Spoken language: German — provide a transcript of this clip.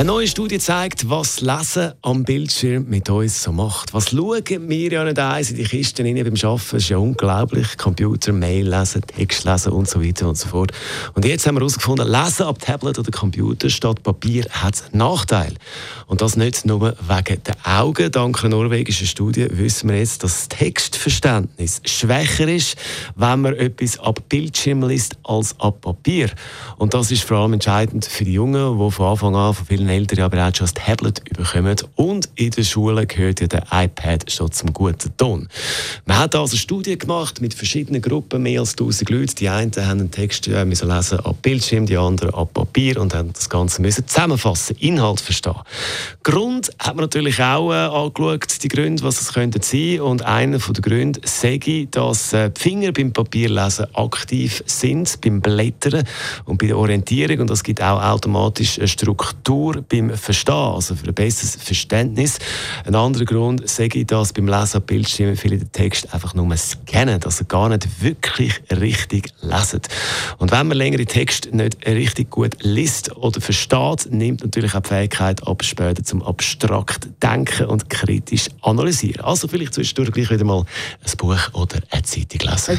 eine neue Studie zeigt, was Lesen am Bildschirm mit uns so macht. Was schauen wir ja nicht eins in die Kisten rein beim Arbeiten? Das ist ja unglaublich. Computer, Mail lesen, Text lesen und so weiter und so fort. Und jetzt haben wir herausgefunden, Lesen ab Tablet oder Computer statt Papier hat einen Nachteil. Und das nicht nur wegen der Augen. Dank einer norwegischen Studie wissen wir jetzt, dass das Textverständnis schwächer ist, wenn man etwas ab Bildschirm liest als ab Papier. Und das ist vor allem entscheidend für die Jungen, die von Anfang an von vielen Eltern aber auch schon ein Tablet bekommen. Und in der Schule gehört ja der iPad schon zum guten Ton. Man hat also Studien gemacht mit verschiedenen Gruppen, mehr als 1000 Leute. Die einen haben einen Text äh, müssen lesen ab Bildschirm, die anderen ab Papier und haben das Ganze müssen zusammenfassen, Inhalt verstehen. Grund hat man natürlich auch äh, angeschaut, die Gründe, was es könnte sein. Und einer der Gründe sage dass äh, die Finger beim Papierlesen aktiv sind, beim Blättern und bei der Orientierung. Und das gibt auch automatisch eine Struktur beim Verstehen, also für ein besseres Verständnis. Ein anderer Grund sage ich, dass beim Lesen am Bildschirm viele den Text einfach nur scannen, also gar nicht wirklich richtig lesen. Und wenn man längere Texte nicht richtig gut liest oder versteht, nimmt natürlich auch die Fähigkeit ab, später zum abstrakt denken und kritisch analysieren. Also vielleicht zwischendurch gleich wieder mal ein Buch oder eine Zeitung lesen.